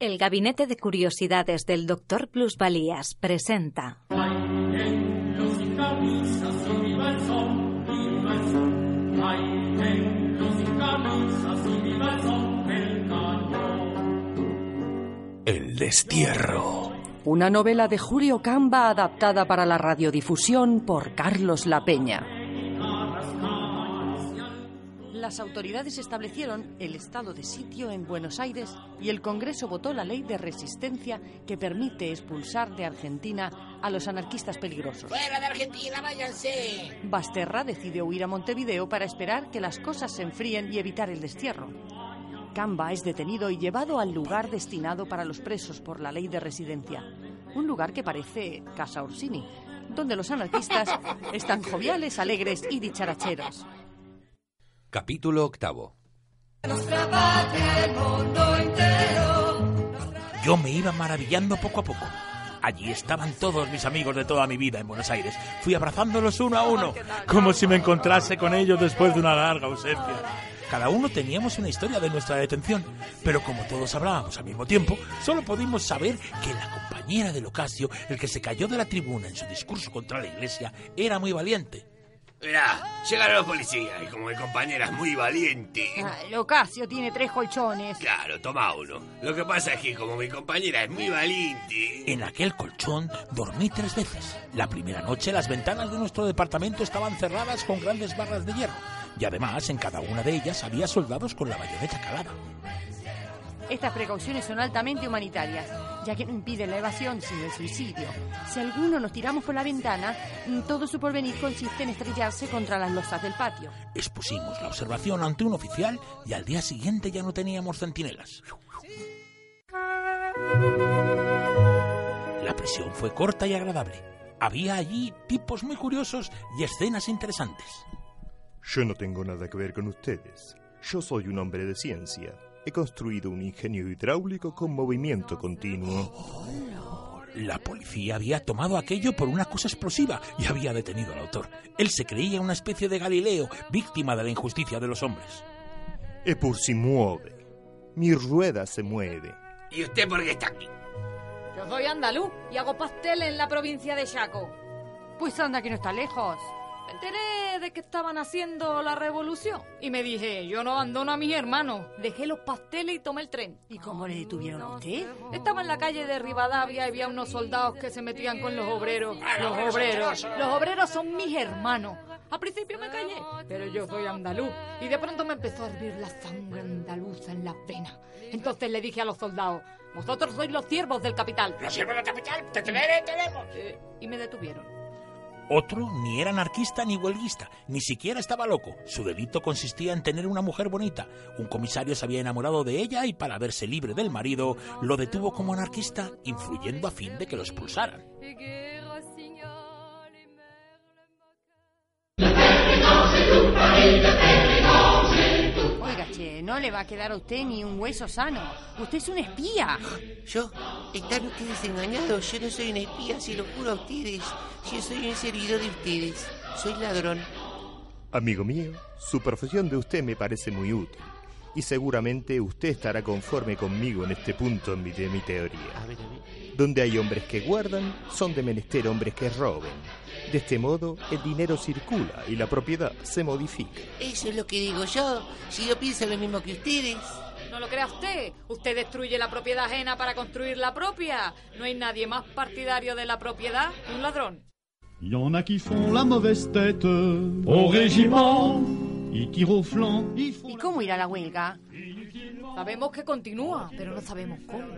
El Gabinete de Curiosidades del Dr. Plusvalías presenta. El destierro. Una novela de Julio Camba adaptada para la radiodifusión por Carlos La Peña. Las autoridades establecieron el estado de sitio en Buenos Aires y el Congreso votó la ley de resistencia que permite expulsar de Argentina a los anarquistas peligrosos. ¡Fuera de Argentina, váyanse! Basterra decidió huir a Montevideo para esperar que las cosas se enfríen y evitar el destierro. Camba es detenido y llevado al lugar destinado para los presos por la ley de residencia. Un lugar que parece Casa Orsini, donde los anarquistas están joviales, alegres y dicharacheros. Capítulo octavo. Yo me iba maravillando poco a poco. Allí estaban todos mis amigos de toda mi vida en Buenos Aires. Fui abrazándolos uno a uno, como si me encontrase con ellos después de una larga ausencia. Cada uno teníamos una historia de nuestra detención, pero como todos hablábamos al mismo tiempo, solo pudimos saber que la compañera de Locasio, el que se cayó de la tribuna en su discurso contra la iglesia, era muy valiente. Mirá, llegaron los policías y como mi compañera es muy valiente. Ah, Locasio tiene tres colchones. Claro, toma uno. Lo que pasa es que como mi compañera es muy valiente. En aquel colchón dormí tres veces. La primera noche las ventanas de nuestro departamento estaban cerradas con grandes barras de hierro. Y además en cada una de ellas había soldados con la bayoneta calada. Estas precauciones son altamente humanitarias, ya que no impiden la evasión sino el suicidio. Si alguno nos tiramos por la ventana, todo su porvenir consiste en estrellarse contra las losas del patio. Expusimos la observación ante un oficial y al día siguiente ya no teníamos centinelas. La prisión fue corta y agradable. Había allí tipos muy curiosos y escenas interesantes. Yo no tengo nada que ver con ustedes. Yo soy un hombre de ciencia. He construido un ingenio hidráulico con movimiento continuo. La policía había tomado aquello por una cosa explosiva y había detenido al autor. Él se creía una especie de Galileo, víctima de la injusticia de los hombres. Es por si mueve. Mi rueda se mueve. ¿Y usted por qué está aquí? Yo soy andaluz y hago pasteles en la provincia de Chaco. Pues anda que no está lejos. Me enteré de que estaban haciendo la revolución y me dije, yo no abandono a mis hermanos. Dejé los pasteles y tomé el tren. ¿Y cómo le detuvieron a usted? Estaba en la calle de Rivadavia y había unos soldados que se metían con los obreros. Los obreros. Los obreros son mis hermanos. Al principio me callé, pero yo soy andaluz. Y de pronto me empezó a hervir la sangre andaluza en las venas. Entonces le dije a los soldados, vosotros sois los siervos del capital. ¿Los siervos del capital? ¡Te tenemos! Eh, y me detuvieron. Otro ni era anarquista ni huelguista, ni siquiera estaba loco. Su delito consistía en tener una mujer bonita. Un comisario se había enamorado de ella y para verse libre del marido lo detuvo como anarquista, influyendo a fin de que lo expulsaran. No le va a quedar a usted ni un hueso sano. Usted es un espía. Yo, están ustedes engañados. Yo no soy un espía, se lo juro a ustedes. Yo soy un servidor de ustedes. Soy ladrón. Amigo mío, su profesión de usted me parece muy útil. Y seguramente usted estará conforme conmigo en este punto de mi teoría. A ver, a ver. Donde hay hombres que guardan, son de menester hombres que roben. De este modo, el dinero circula y la propiedad se modifica. Eso es lo que digo yo. Si yo pienso lo mismo que ustedes. No lo crea usted. Usted destruye la propiedad ajena para construir la propia. No hay nadie más partidario de la propiedad que un ladrón. Il y en a qui font la mauvaise tête au régiment et qui au flanc. ¿Y cómo irá la huelga? Sabemos que continúa, pero no sabemos cómo.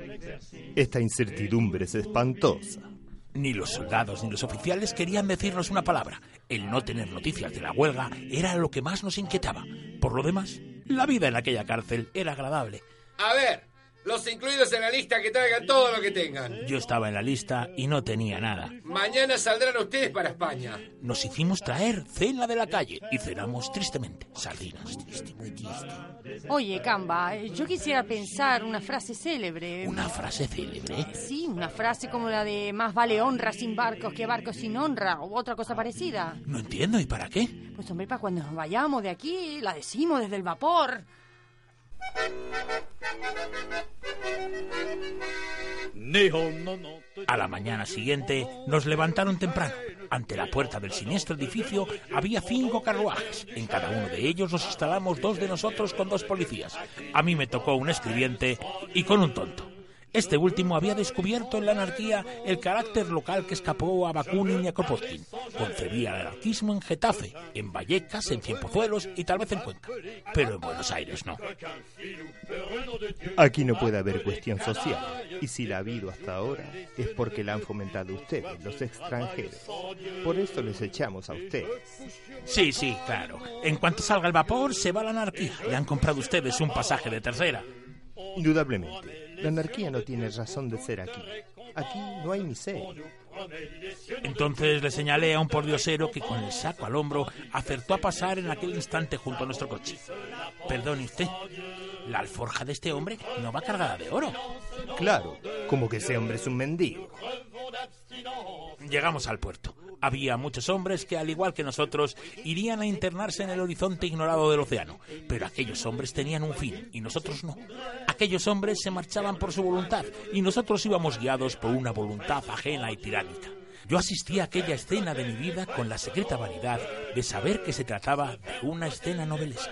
Esta incertidumbre es espantosa. Ni los soldados ni los oficiales querían decirnos una palabra. El no tener noticias de la huelga era lo que más nos inquietaba. Por lo demás, la vida en aquella cárcel era agradable. A ver, Los incluidos en la lista que traigan todo lo que tengan. Yo estaba en la lista y no tenía nada. Mañana saldrán ustedes para España. Nos hicimos traer cena de la calle y cenamos tristemente sardinas. Oye, Camba, yo quisiera pensar una frase célebre. ¿Una frase célebre? Sí, una frase como la de más vale honra sin barcos que barcos sin honra o otra cosa parecida. No entiendo, ¿y para qué? Pues hombre, para cuando nos vayamos de aquí, la decimos desde el vapor. A la mañana siguiente nos levantaron temprano. Ante la puerta del siniestro edificio había cinco carruajes. En cada uno de ellos nos instalamos dos de nosotros con dos policías. A mí me tocó un escribiente y con un tonto. Este último había descubierto en la anarquía el carácter local que escapó a Bakunin y a Kropotkin. Concebía el anarquismo en Getafe, en Vallecas, en Cienpozuelos y tal vez en Cuenca. Pero en Buenos Aires no. Aquí no puede haber cuestión social. Y si la ha habido hasta ahora, es porque la han fomentado ustedes, los extranjeros. Por eso les echamos a ustedes. Sí, sí, claro. En cuanto salga el vapor, se va la anarquía. Le han comprado ustedes un pasaje de tercera. Indudablemente. La anarquía no tiene razón de ser aquí. Aquí no hay miseria. Entonces le señalé a un pordiosero que con el saco al hombro acertó a pasar en aquel instante junto a nuestro coche. Perdone usted, la alforja de este hombre no va cargada de oro. Claro, como que ese hombre es un mendigo. Llegamos al puerto. Había muchos hombres que, al igual que nosotros, irían a internarse en el horizonte ignorado del océano. Pero aquellos hombres tenían un fin y nosotros no. Aquellos hombres se marchaban por su voluntad y nosotros íbamos guiados por una voluntad ajena y tiránica. Yo asistí a aquella escena de mi vida con la secreta vanidad de saber que se trataba de una escena novelesca.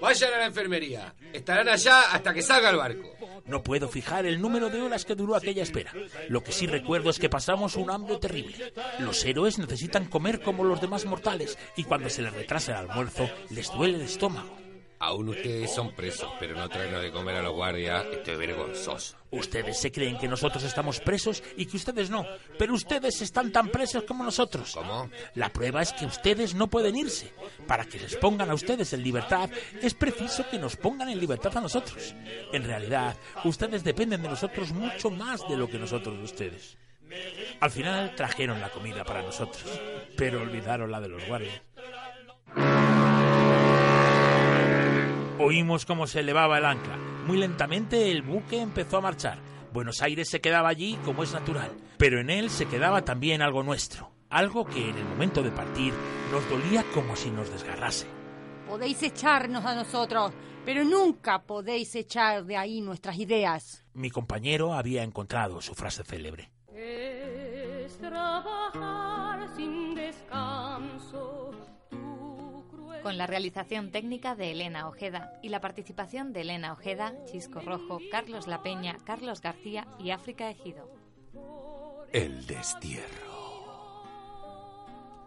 Vayan a la enfermería. Estarán allá hasta que salga el barco. No puedo fijar el número de horas que duró aquella espera. Lo que sí recuerdo es que pasamos un hambre terrible. Los héroes necesitan comer como los demás mortales y cuando se les retrasa el almuerzo les duele el estómago. Aún ustedes son presos, pero no traen de comer a los guardias. Esto es vergonzoso. Ustedes se creen que nosotros estamos presos y que ustedes no, pero ustedes están tan presos como nosotros. ¿Cómo? La prueba es que ustedes no pueden irse. Para que les pongan a ustedes en libertad, es preciso que nos pongan en libertad a nosotros. En realidad, ustedes dependen de nosotros mucho más de lo que nosotros de ustedes. Al final trajeron la comida para nosotros, pero olvidaron la de los guardias. Oímos cómo se elevaba el ancla. Muy lentamente el buque empezó a marchar. Buenos Aires se quedaba allí como es natural, pero en él se quedaba también algo nuestro, algo que en el momento de partir nos dolía como si nos desgarrase. Podéis echarnos a nosotros, pero nunca podéis echar de ahí nuestras ideas. Mi compañero había encontrado su frase célebre. Es trabajar sin descanso con la realización técnica de Elena Ojeda y la participación de Elena Ojeda, Chisco Rojo, Carlos La Peña, Carlos García y África Ejido. El destierro.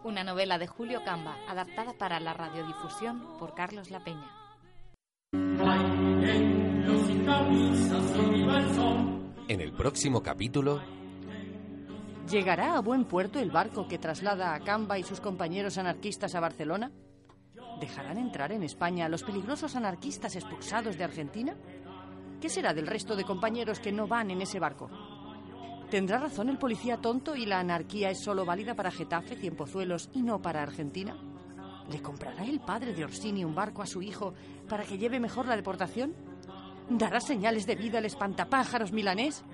Una novela de Julio Camba, adaptada para la radiodifusión por Carlos La Peña. En el próximo capítulo... ¿Llegará a buen puerto el barco que traslada a Camba y sus compañeros anarquistas a Barcelona? ¿Dejarán entrar en España a los peligrosos anarquistas expulsados de Argentina? ¿Qué será del resto de compañeros que no van en ese barco? ¿Tendrá razón el policía tonto y la anarquía es solo válida para Getafe, Cienpozuelos y no para Argentina? ¿Le comprará el padre de Orsini un barco a su hijo para que lleve mejor la deportación? ¿Dará señales de vida el espantapájaros milanés?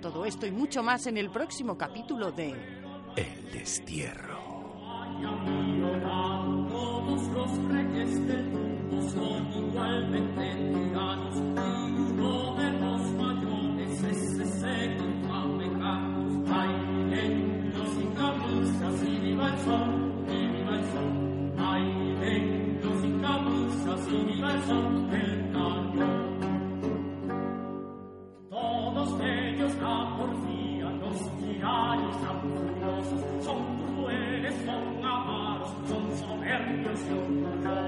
Todo esto y mucho más en el próximo capítulo de El destierro. Todos los reyes del mundo son igualmente tiranos y uno de los mayores es ese Carlos. Hay lentos y camisas y viva el sol, y viva el sol. Lentos y camisas y viva el sol del cañón. Todos ellos la porfía, los tiranios tan furiosos, son crueles, Dios, Dios, Dios, Dios.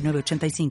906985.